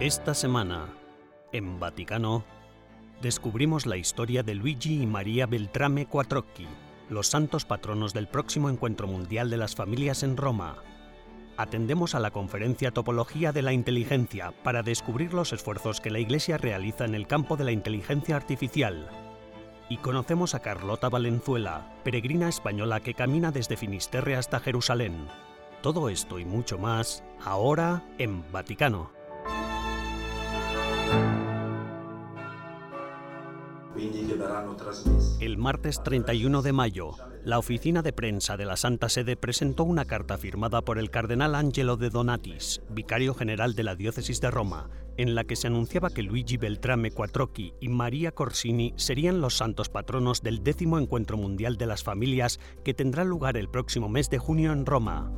Esta semana, en Vaticano, descubrimos la historia de Luigi y María Beltrame Quattrocchi, los santos patronos del próximo Encuentro Mundial de las Familias en Roma. Atendemos a la conferencia Topología de la Inteligencia para descubrir los esfuerzos que la Iglesia realiza en el campo de la inteligencia artificial. Y conocemos a Carlota Valenzuela, peregrina española que camina desde Finisterre hasta Jerusalén. Todo esto y mucho más, ahora en Vaticano. El martes 31 de mayo, la oficina de prensa de la Santa Sede presentó una carta firmada por el cardenal Angelo de Donatis, vicario general de la diócesis de Roma, en la que se anunciaba que Luigi Beltrame Quattrocchi y María Corsini serían los santos patronos del décimo Encuentro Mundial de las Familias que tendrá lugar el próximo mes de junio en Roma.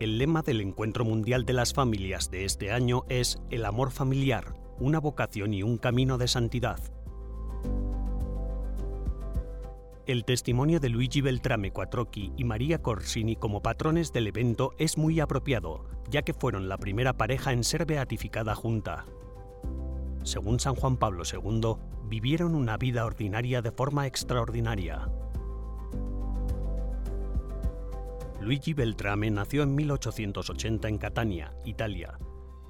El lema del Encuentro Mundial de las Familias de este año es El amor familiar, una vocación y un camino de santidad. El testimonio de Luigi Beltrame Quattrocchi y María Corsini como patrones del evento es muy apropiado, ya que fueron la primera pareja en ser beatificada junta. Según San Juan Pablo II, vivieron una vida ordinaria de forma extraordinaria. Luigi Beltrame nació en 1880 en Catania, Italia,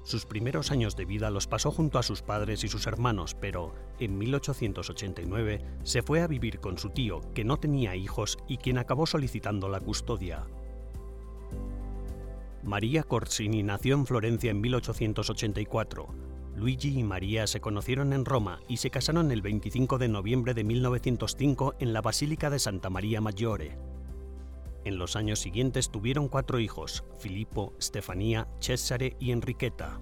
sus primeros años de vida los pasó junto a sus padres y sus hermanos, pero en 1889 se fue a vivir con su tío, que no tenía hijos y quien acabó solicitando la custodia. María Corsini nació en Florencia en 1884. Luigi y María se conocieron en Roma y se casaron el 25 de noviembre de 1905 en la Basílica de Santa María Maggiore. En los años siguientes tuvieron cuatro hijos, Filippo, Stefania, Cesare y Enriqueta.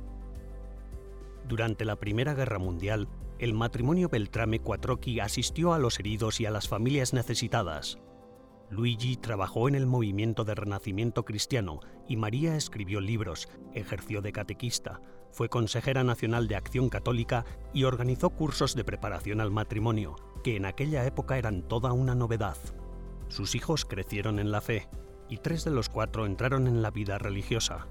Durante la Primera Guerra Mundial, el matrimonio Beltrame Quattrocchi asistió a los heridos y a las familias necesitadas. Luigi trabajó en el movimiento de renacimiento cristiano y María escribió libros, ejerció de catequista, fue consejera nacional de Acción Católica y organizó cursos de preparación al matrimonio, que en aquella época eran toda una novedad. Sus hijos crecieron en la fe y tres de los cuatro entraron en la vida religiosa.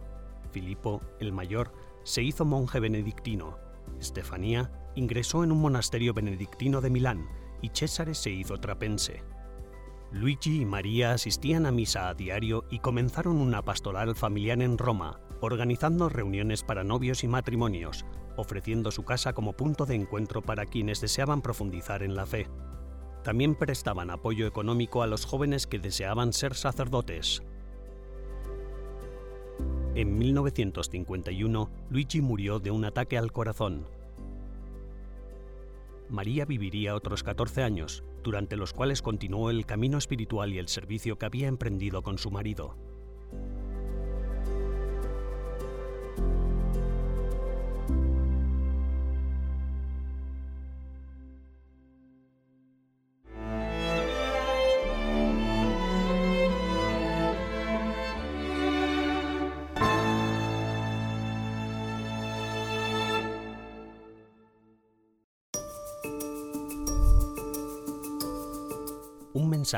Filipo, el mayor, se hizo monje benedictino. Estefanía ingresó en un monasterio benedictino de Milán y Césare se hizo trapense. Luigi y María asistían a misa a diario y comenzaron una pastoral familiar en Roma, organizando reuniones para novios y matrimonios, ofreciendo su casa como punto de encuentro para quienes deseaban profundizar en la fe. También prestaban apoyo económico a los jóvenes que deseaban ser sacerdotes. En 1951, Luigi murió de un ataque al corazón. María viviría otros 14 años, durante los cuales continuó el camino espiritual y el servicio que había emprendido con su marido.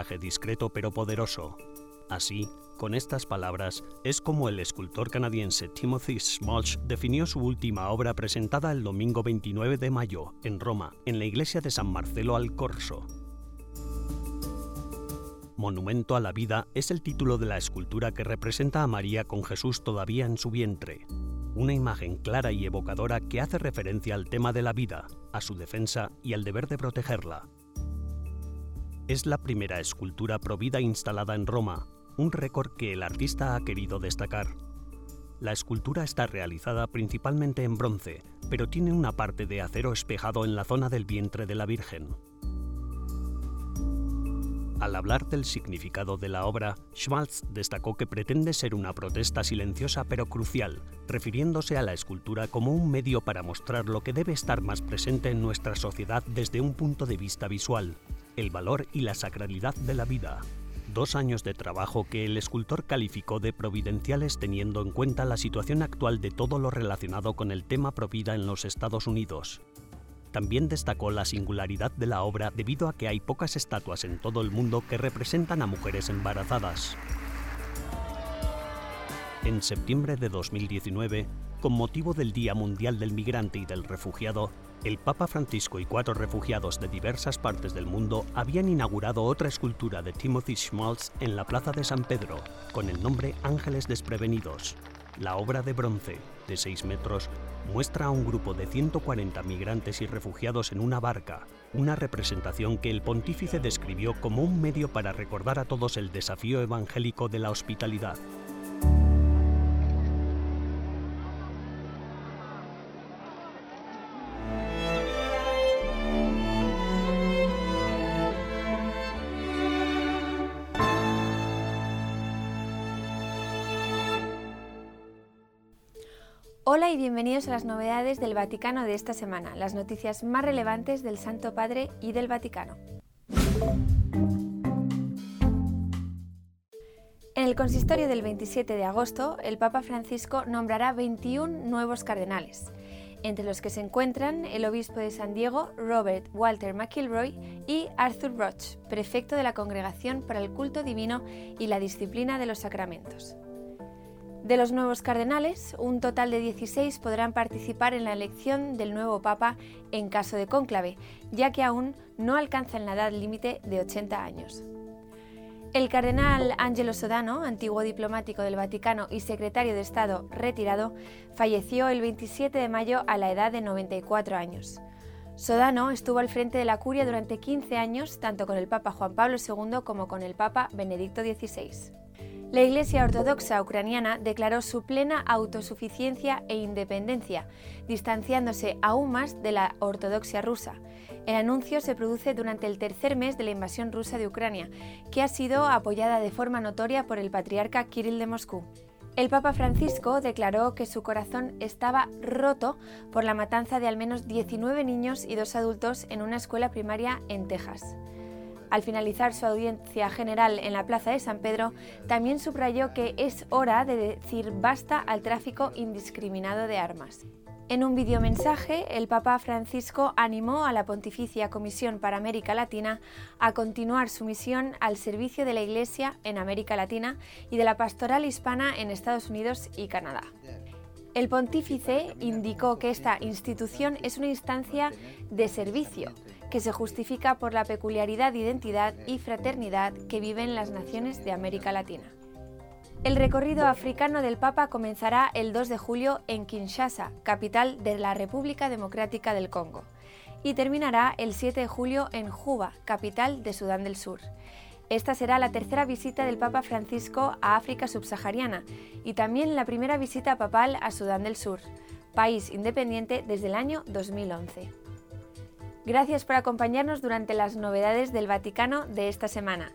Discreto pero poderoso. Así, con estas palabras, es como el escultor canadiense Timothy Smolch definió su última obra presentada el domingo 29 de mayo, en Roma, en la iglesia de San Marcelo al Corso. Monumento a la vida es el título de la escultura que representa a María con Jesús todavía en su vientre. Una imagen clara y evocadora que hace referencia al tema de la vida, a su defensa y al deber de protegerla. Es la primera escultura provida instalada en Roma, un récord que el artista ha querido destacar. La escultura está realizada principalmente en bronce, pero tiene una parte de acero espejado en la zona del vientre de la Virgen. Al hablar del significado de la obra, Schmalz destacó que pretende ser una protesta silenciosa pero crucial, refiriéndose a la escultura como un medio para mostrar lo que debe estar más presente en nuestra sociedad desde un punto de vista visual, el valor y la sacralidad de la vida. Dos años de trabajo que el escultor calificó de providenciales teniendo en cuenta la situación actual de todo lo relacionado con el tema provida en los Estados Unidos. También destacó la singularidad de la obra debido a que hay pocas estatuas en todo el mundo que representan a mujeres embarazadas. En septiembre de 2019, con motivo del Día Mundial del Migrante y del Refugiado, el Papa Francisco y cuatro refugiados de diversas partes del mundo habían inaugurado otra escultura de Timothy Schmaltz en la Plaza de San Pedro, con el nombre Ángeles Desprevenidos. La obra de bronce, de 6 metros, muestra a un grupo de 140 migrantes y refugiados en una barca, una representación que el pontífice describió como un medio para recordar a todos el desafío evangélico de la hospitalidad. Hola y bienvenidos a las novedades del Vaticano de esta semana, las noticias más relevantes del Santo Padre y del Vaticano. En el consistorio del 27 de agosto, el Papa Francisco nombrará 21 nuevos cardenales, entre los que se encuentran el obispo de San Diego, Robert Walter McIlroy, y Arthur Roch, prefecto de la Congregación para el Culto Divino y la Disciplina de los Sacramentos. De los nuevos cardenales, un total de 16 podrán participar en la elección del nuevo Papa en caso de cónclave, ya que aún no alcanzan la edad límite de 80 años. El cardenal Angelo Sodano, antiguo diplomático del Vaticano y secretario de Estado retirado, falleció el 27 de mayo a la edad de 94 años. Sodano estuvo al frente de la curia durante 15 años, tanto con el Papa Juan Pablo II como con el Papa Benedicto XVI. La Iglesia Ortodoxa ucraniana declaró su plena autosuficiencia e independencia, distanciándose aún más de la ortodoxia rusa. El anuncio se produce durante el tercer mes de la invasión rusa de Ucrania, que ha sido apoyada de forma notoria por el patriarca Kirill de Moscú. El Papa Francisco declaró que su corazón estaba roto por la matanza de al menos 19 niños y dos adultos en una escuela primaria en Texas. Al finalizar su audiencia general en la Plaza de San Pedro, también subrayó que es hora de decir basta al tráfico indiscriminado de armas. En un videomensaje, el Papa Francisco animó a la Pontificia Comisión para América Latina a continuar su misión al servicio de la Iglesia en América Latina y de la pastoral hispana en Estados Unidos y Canadá. El pontífice indicó que esta institución es una instancia de servicio que se justifica por la peculiaridad de identidad y fraternidad que viven las naciones de América Latina. El recorrido africano del Papa comenzará el 2 de julio en Kinshasa, capital de la República Democrática del Congo, y terminará el 7 de julio en Juba, capital de Sudán del Sur. Esta será la tercera visita del Papa Francisco a África subsahariana y también la primera visita papal a Sudán del Sur, país independiente desde el año 2011. Gracias por acompañarnos durante las novedades del Vaticano de esta semana.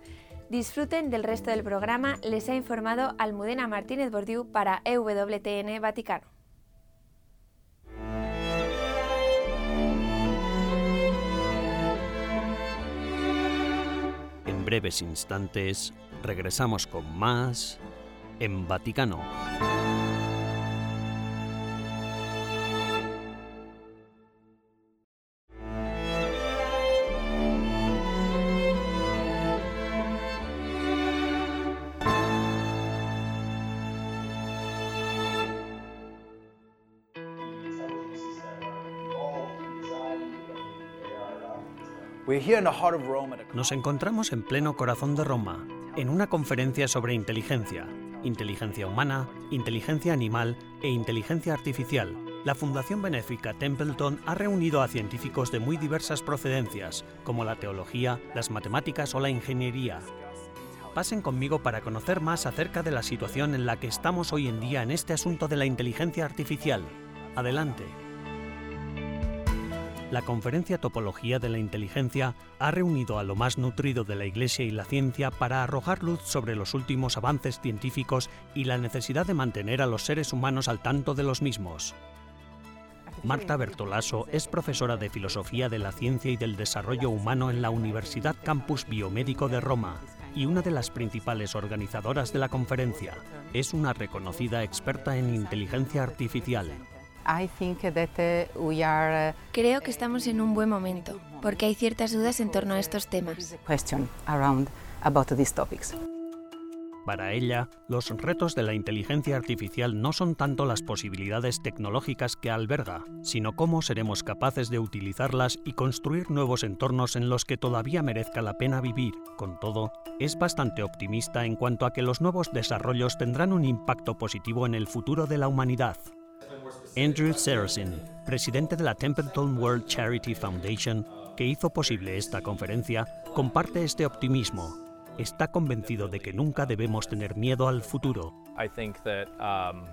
Disfruten del resto del programa, les ha informado Almudena Martínez Bordiú para EWTN Vaticano. En breves instantes regresamos con más en Vaticano. Nos encontramos en pleno corazón de Roma, en una conferencia sobre inteligencia, inteligencia humana, inteligencia animal e inteligencia artificial. La Fundación Benéfica Templeton ha reunido a científicos de muy diversas procedencias, como la teología, las matemáticas o la ingeniería. Pasen conmigo para conocer más acerca de la situación en la que estamos hoy en día en este asunto de la inteligencia artificial. Adelante. La conferencia Topología de la Inteligencia ha reunido a lo más nutrido de la Iglesia y la ciencia para arrojar luz sobre los últimos avances científicos y la necesidad de mantener a los seres humanos al tanto de los mismos. Marta Bertolaso es profesora de Filosofía de la Ciencia y del Desarrollo Humano en la Universidad Campus Biomédico de Roma y una de las principales organizadoras de la conferencia. Es una reconocida experta en inteligencia artificial. Uh, uh, Creo que estamos en un buen momento, porque hay ciertas dudas en torno a estos temas. Para ella, los retos de la inteligencia artificial no son tanto las posibilidades tecnológicas que alberga, sino cómo seremos capaces de utilizarlas y construir nuevos entornos en los que todavía merezca la pena vivir. Con todo, es bastante optimista en cuanto a que los nuevos desarrollos tendrán un impacto positivo en el futuro de la humanidad. Andrew Sarasin, presidente de la Templeton World Charity Foundation, que hizo posible esta conferencia, comparte este optimismo. Está convencido de que nunca debemos tener miedo al futuro. Um,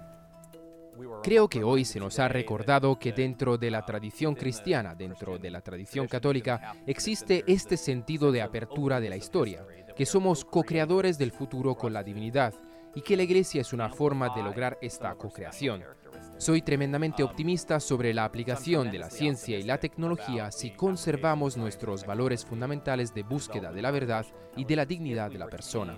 Creo que hoy se nos ha recordado que dentro de la tradición cristiana, dentro de la tradición católica, existe este sentido de apertura de la historia, que somos co-creadores del futuro con la divinidad y que la Iglesia es una forma de lograr esta co-creación. Soy tremendamente optimista sobre la aplicación de la ciencia y la tecnología si conservamos nuestros valores fundamentales de búsqueda de la verdad y de la dignidad de la persona.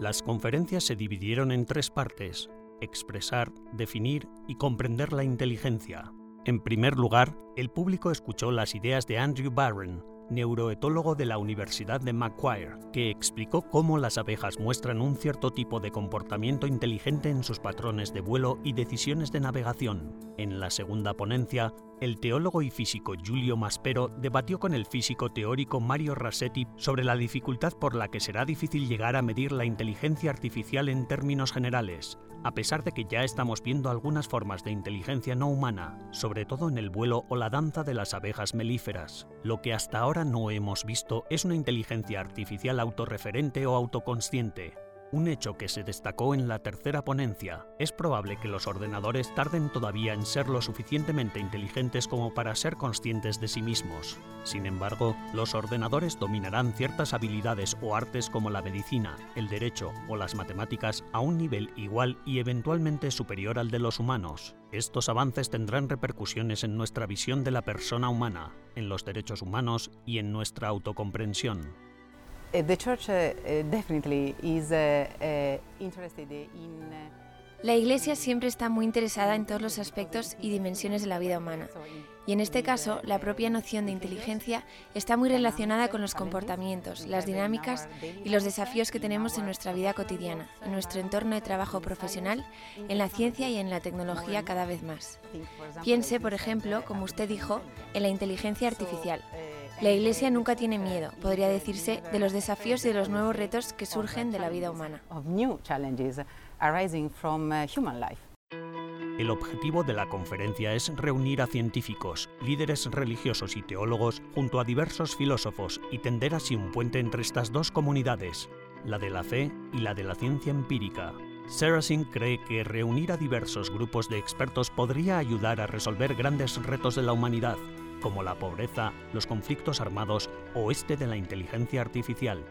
Las conferencias se dividieron en tres partes, expresar, definir y comprender la inteligencia. En primer lugar, el público escuchó las ideas de Andrew Barron, neuroetólogo de la Universidad de Macquarie, que explicó cómo las abejas muestran un cierto tipo de comportamiento inteligente en sus patrones de vuelo y decisiones de navegación. En la segunda ponencia, el teólogo y físico Giulio Maspero debatió con el físico teórico Mario Rassetti sobre la dificultad por la que será difícil llegar a medir la inteligencia artificial en términos generales, a pesar de que ya estamos viendo algunas formas de inteligencia no humana, sobre todo en el vuelo o la danza de las abejas melíferas. Lo que hasta ahora no hemos visto es una inteligencia artificial autorreferente o autoconsciente, un hecho que se destacó en la tercera ponencia. Es probable que los ordenadores tarden todavía en ser lo suficientemente inteligentes como para ser conscientes de sí mismos. Sin embargo, los ordenadores dominarán ciertas habilidades o artes como la medicina, el derecho o las matemáticas a un nivel igual y eventualmente superior al de los humanos. Estos avances tendrán repercusiones en nuestra visión de la persona humana, en los derechos humanos y en nuestra autocomprensión. The church definitely is interested in la Iglesia siempre está muy interesada en todos los aspectos y dimensiones de la vida humana. Y en este caso, la propia noción de inteligencia está muy relacionada con los comportamientos, las dinámicas y los desafíos que tenemos en nuestra vida cotidiana, en nuestro entorno de trabajo profesional, en la ciencia y en la tecnología cada vez más. Piense, por ejemplo, como usted dijo, en la inteligencia artificial. La Iglesia nunca tiene miedo, podría decirse, de los desafíos y de los nuevos retos que surgen de la vida humana. Uh, El objetivo de la conferencia es reunir a científicos, líderes religiosos y teólogos junto a diversos filósofos y tender así un puente entre estas dos comunidades, la de la fe y la de la ciencia empírica. Sarasin cree que reunir a diversos grupos de expertos podría ayudar a resolver grandes retos de la humanidad, como la pobreza, los conflictos armados o este de la inteligencia artificial.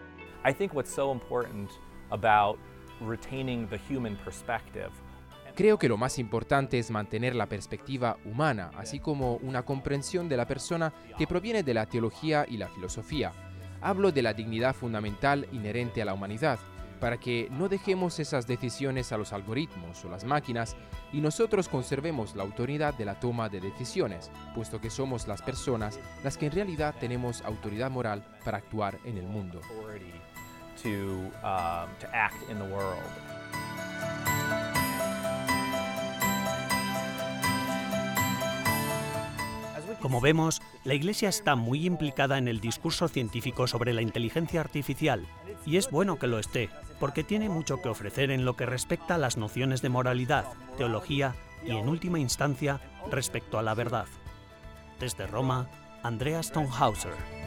Creo que lo más importante es mantener la perspectiva humana, así como una comprensión de la persona que proviene de la teología y la filosofía. Hablo de la dignidad fundamental inherente a la humanidad, para que no dejemos esas decisiones a los algoritmos o las máquinas y nosotros conservemos la autoridad de la toma de decisiones, puesto que somos las personas las que en realidad tenemos autoridad moral para actuar en el mundo. Como vemos, la Iglesia está muy implicada en el discurso científico sobre la inteligencia artificial, y es bueno que lo esté, porque tiene mucho que ofrecer en lo que respecta a las nociones de moralidad, teología y, en última instancia, respecto a la verdad. Desde Roma, Andrea Stonehauser.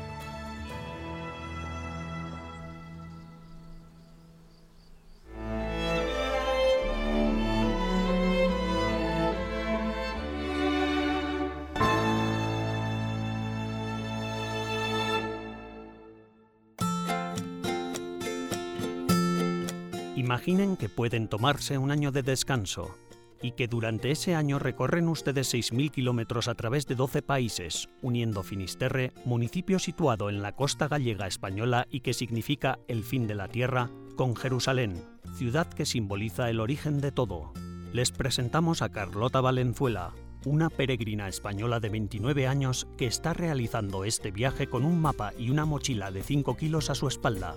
Imaginen que pueden tomarse un año de descanso y que durante ese año recorren ustedes 6.000 kilómetros a través de 12 países, uniendo Finisterre, municipio situado en la costa gallega española y que significa el fin de la tierra, con Jerusalén, ciudad que simboliza el origen de todo. Les presentamos a Carlota Valenzuela, una peregrina española de 29 años que está realizando este viaje con un mapa y una mochila de 5 kilos a su espalda.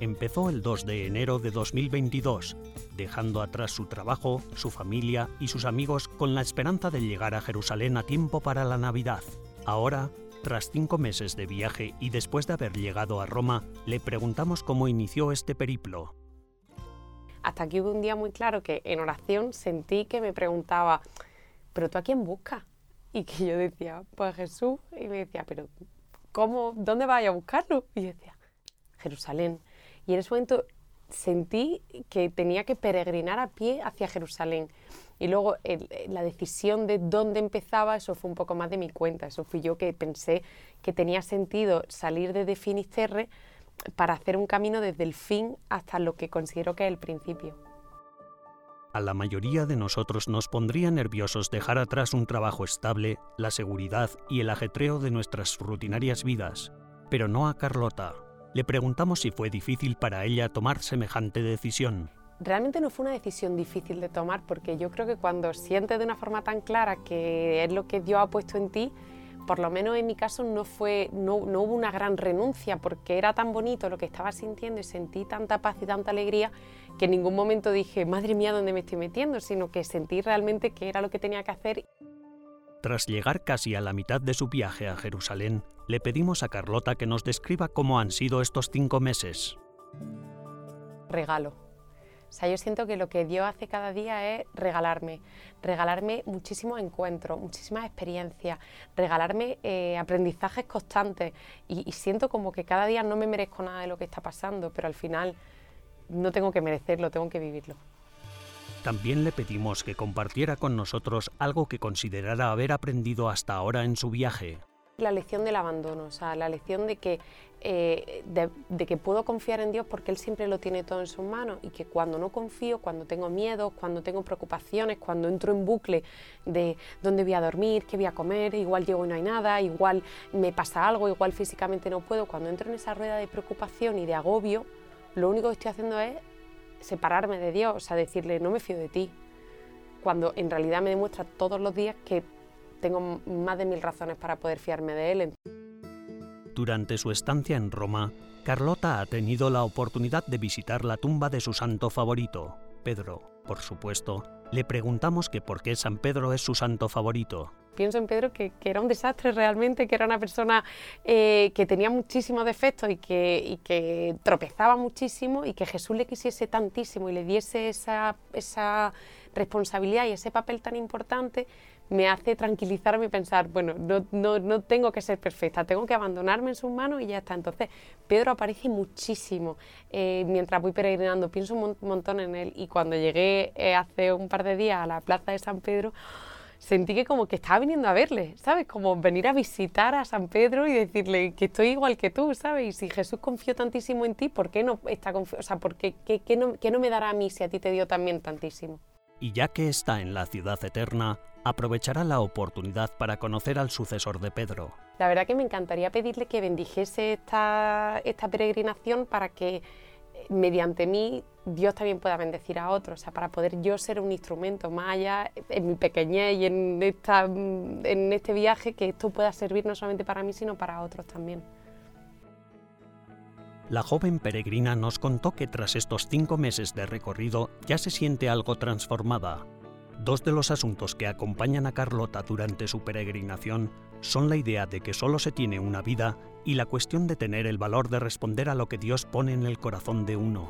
Empezó el 2 de enero de 2022, dejando atrás su trabajo, su familia y sus amigos con la esperanza de llegar a Jerusalén a tiempo para la Navidad. Ahora, tras cinco meses de viaje y después de haber llegado a Roma, le preguntamos cómo inició este periplo. Hasta que hubo un día muy claro que en oración sentí que me preguntaba, ¿pero tú a quién buscas? Y que yo decía, pues Jesús. Y me decía, ¿pero cómo? ¿Dónde vas a buscarlo? Y decía, Jerusalén. Y en ese momento sentí que tenía que peregrinar a pie hacia Jerusalén. Y luego la decisión de dónde empezaba, eso fue un poco más de mi cuenta. Eso fui yo que pensé que tenía sentido salir desde Finisterre para hacer un camino desde el fin hasta lo que considero que es el principio. A la mayoría de nosotros nos pondría nerviosos dejar atrás un trabajo estable, la seguridad y el ajetreo de nuestras rutinarias vidas, pero no a Carlota. Le preguntamos si fue difícil para ella tomar semejante decisión. Realmente no fue una decisión difícil de tomar porque yo creo que cuando sientes de una forma tan clara que es lo que Dios ha puesto en ti, por lo menos en mi caso no, fue, no, no, hubo una gran renuncia porque era tan bonito lo que estaba sintiendo y sentí tanta paz y tanta alegría que en ningún momento dije, madre mía, ¿dónde me estoy metiendo? Sino que sentí realmente que era lo que tenía que hacer. Tras llegar casi a la mitad de su viaje a Jerusalén, le pedimos a Carlota que nos describa cómo han sido estos cinco meses. Regalo o sea, yo siento que lo que Dios hace cada día es regalarme, regalarme muchísimos encuentros, muchísimas experiencias, regalarme eh, aprendizajes constantes y, siento como que cada día no me merezco nada de lo que está pasando, pero al final no tengo que merecerlo, tengo que vivirlo. También le pedimos que compartiera con nosotros algo que considerara haber aprendido hasta ahora en su viaje. La lección del abandono, o sea, la lección de que eh, de, que puedo confiar en Dios porque Él siempre lo tiene todo en sus manos y que cuando no confío, cuando tengo miedo, cuando tengo preocupaciones, cuando entro en bucle de dónde voy a dormir, qué voy a comer, igual llego y no hay nada, igual me pasa algo, igual físicamente no puedo, cuando entro en esa rueda de preocupación y de agobio, lo único que estoy haciendo es separarme de Dios, o sea, decirle, no me fío de ti, cuando en realidad me demuestra todos los días que tengo más de mil razones para poder fiarme de Él. Durante su estancia en Roma, Carlota ha tenido la oportunidad de visitar la tumba de su santo favorito, Pedro. Por supuesto, le preguntamos que por qué San Pedro es su santo favorito. Pienso en Pedro que, era un desastre realmente, que era una persona eh, que tenía muchísimos defectos y que, y que, tropezaba muchísimo y que Jesús le quisiese tantísimo y le diese esa, esa responsabilidad y ese papel tan importante, me hace tranquilizarme y pensar, bueno, no, no, no, tengo que ser perfecta, tengo que abandonarme en sus manos y ya está. Entonces, Pedro aparece muchísimo eh, mientras voy peregrinando, pienso un montón en él y cuando llegué eh, hace un par de días a la plaza de San Pedro, sentí que como que estaba viniendo a verle, ¿sabes? Como venir a visitar a San Pedro y decirle que estoy igual que tú, ¿sabes? Y si Jesús confió tantísimo en ti, ¿por qué no está O sea, ¿por qué, qué, no, qué no me dará a mí si a ti te dio también tantísimo? Y ya que está en la ciudad eterna, aprovechará la oportunidad para conocer al sucesor de Pedro. La verdad que me encantaría pedirle que bendijese esta, peregrinación para que eh, mediante mí Dios también pueda bendecir a otros, o sea, para poder yo ser un instrumento más allá en mi pequeñez y en este viaje, que esto pueda servir no solamente para mí, sino para otros también. La joven peregrina nos contó que tras estos cinco meses de recorrido ya se siente algo transformada. Dos de los asuntos que acompañan a Carlota durante su peregrinación son la idea de que solo se tiene una vida y la cuestión de tener el valor de responder a lo que Dios pone en el corazón de uno.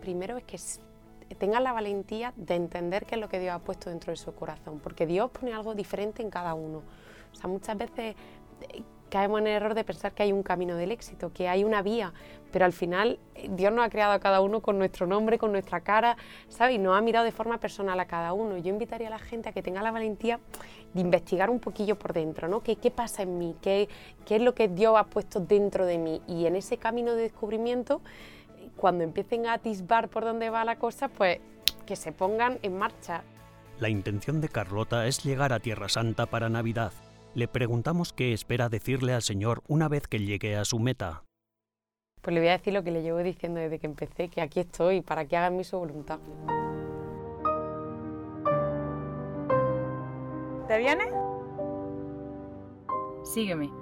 Primero es que tenga la valentía de entender qué es lo que Dios ha puesto dentro de su corazón, porque Dios pone algo diferente en cada uno. O sea, muchas veces caemos en el error de pensar que hay un camino del éxito, que hay una vía, pero al final eh, Dios nos ha creado a cada uno con nuestro nombre, con nuestra cara, ¿sabes? Y nos ha mirado de forma personal a cada uno. Yo invitaría a la gente a que tenga la valentía de investigar un poquillo por dentro, ¿no? ¿Qué, pasa en mí? ¿Qué, ¿Qué es lo que Dios ha puesto dentro de mí? Y en ese camino de descubrimiento, cuando empiecen a atisbar por dónde va la cosa, pues que se pongan en marcha. La intención de Carlota es llegar a Tierra Santa para Navidad le preguntamos qué espera decirle al Señor una vez que llegue a su meta. Pues le voy a decir lo que le llevo diciendo desde que empecé, que aquí estoy para que hagan mi su voluntad. ¿Te viene? Sígueme.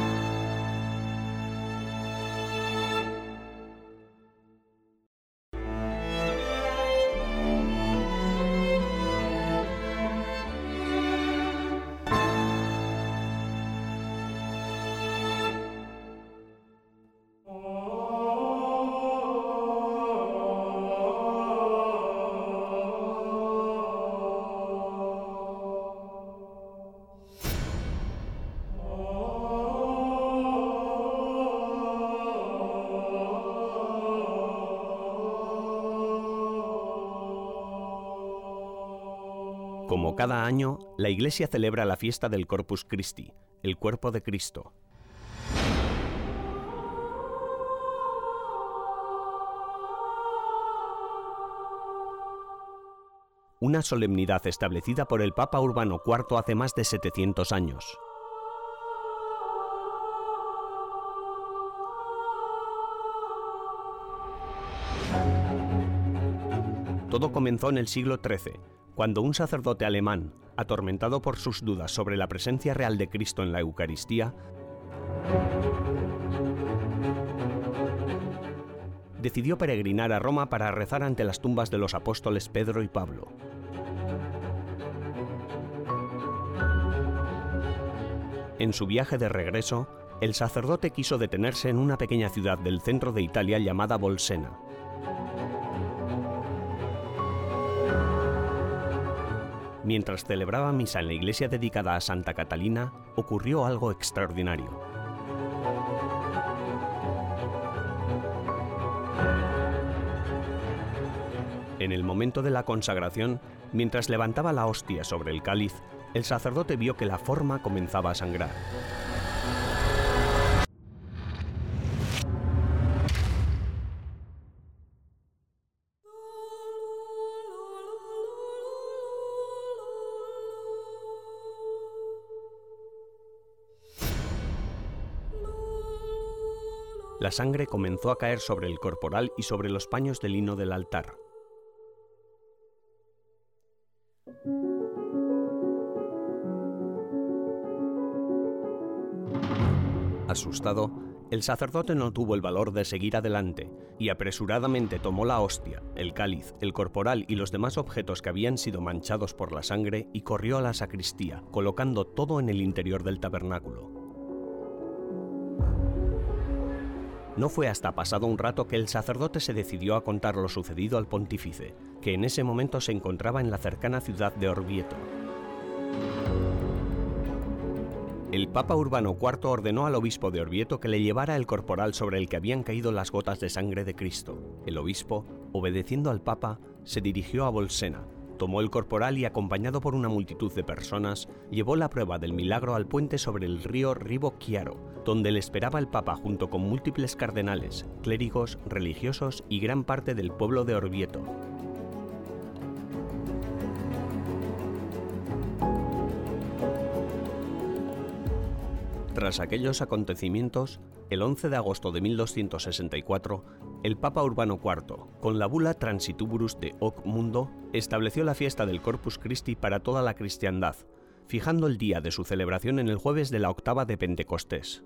Como cada año, la Iglesia celebra la fiesta del Corpus Christi, el cuerpo de Cristo. Una solemnidad establecida por el Papa Urbano IV hace más de 700 años. Todo comenzó en el siglo XIII, cuando un sacerdote alemán, atormentado por sus dudas sobre la presencia real de Cristo en la Eucaristía, decidió peregrinar a Roma para rezar ante las tumbas de los apóstoles Pedro y Pablo. En su viaje de regreso, el sacerdote quiso detenerse en una pequeña ciudad del centro de Italia llamada Bolsena. Mientras celebraba misa en la iglesia dedicada a Santa Catalina, ocurrió algo extraordinario. En el momento de la consagración, mientras levantaba la hostia sobre el cáliz, el sacerdote vio que la forma comenzaba a sangrar. La sangre comenzó a caer sobre el corporal y sobre los paños de lino del altar. Asustado, el sacerdote no tuvo el valor de seguir adelante y apresuradamente tomó la hostia, el cáliz, el corporal y los demás objetos que habían sido manchados por la sangre y corrió a la sacristía, colocando todo en el interior del tabernáculo. No fue hasta pasado un rato que el sacerdote se decidió a contar lo sucedido al pontífice, que en ese momento se encontraba en la cercana ciudad de Orvieto. El Papa Urbano IV ordenó al obispo de Orvieto que le llevara el corporal sobre el que habían caído las gotas de sangre de Cristo. El obispo, obedeciendo al Papa, se dirigió a Bolsena, tomó el corporal y, acompañado por una multitud de personas, llevó la prueba del milagro al puente sobre el río Ribo Chiaro, donde le esperaba el Papa junto con múltiples cardenales, clérigos, religiosos y gran parte del pueblo de Orvieto. Tras aquellos acontecimientos, el 11 de agosto de 1264, el Papa Urbano IV, con la bula Transituburus de Hoc Mundo, estableció la fiesta del Corpus Christi para toda la cristiandad, fijando el día de su celebración en el jueves de la octava de Pentecostés.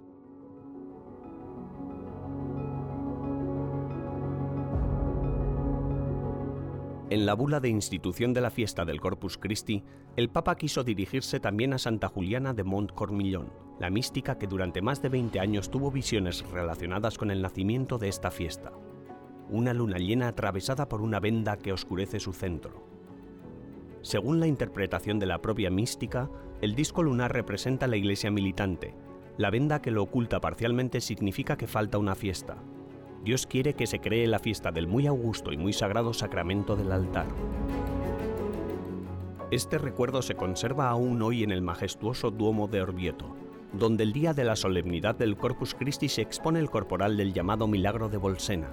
En la bula de institución de la fiesta del Corpus Christi, el Papa quiso dirigirse también a Santa Juliana de Montcormillon, la mística que durante más de 20 años tuvo visiones relacionadas con el nacimiento de esta fiesta. Una luna llena atravesada por una venda que oscurece su centro. Según la interpretación de la propia mística, el disco lunar representa la iglesia militante. La venda que lo oculta parcialmente significa que falta una fiesta, Dios quiere que se cree la fiesta del muy augusto y muy sagrado sacramento del altar. Este recuerdo se conserva aún hoy en el majestuoso Duomo de Orvieto, donde el día de la solemnidad del Corpus Christi se expone el corporal del llamado Milagro de Bolsena.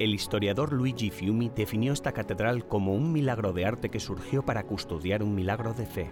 El historiador Luigi Fiumi definió esta catedral como un milagro de arte que surgió para custodiar un milagro de fe.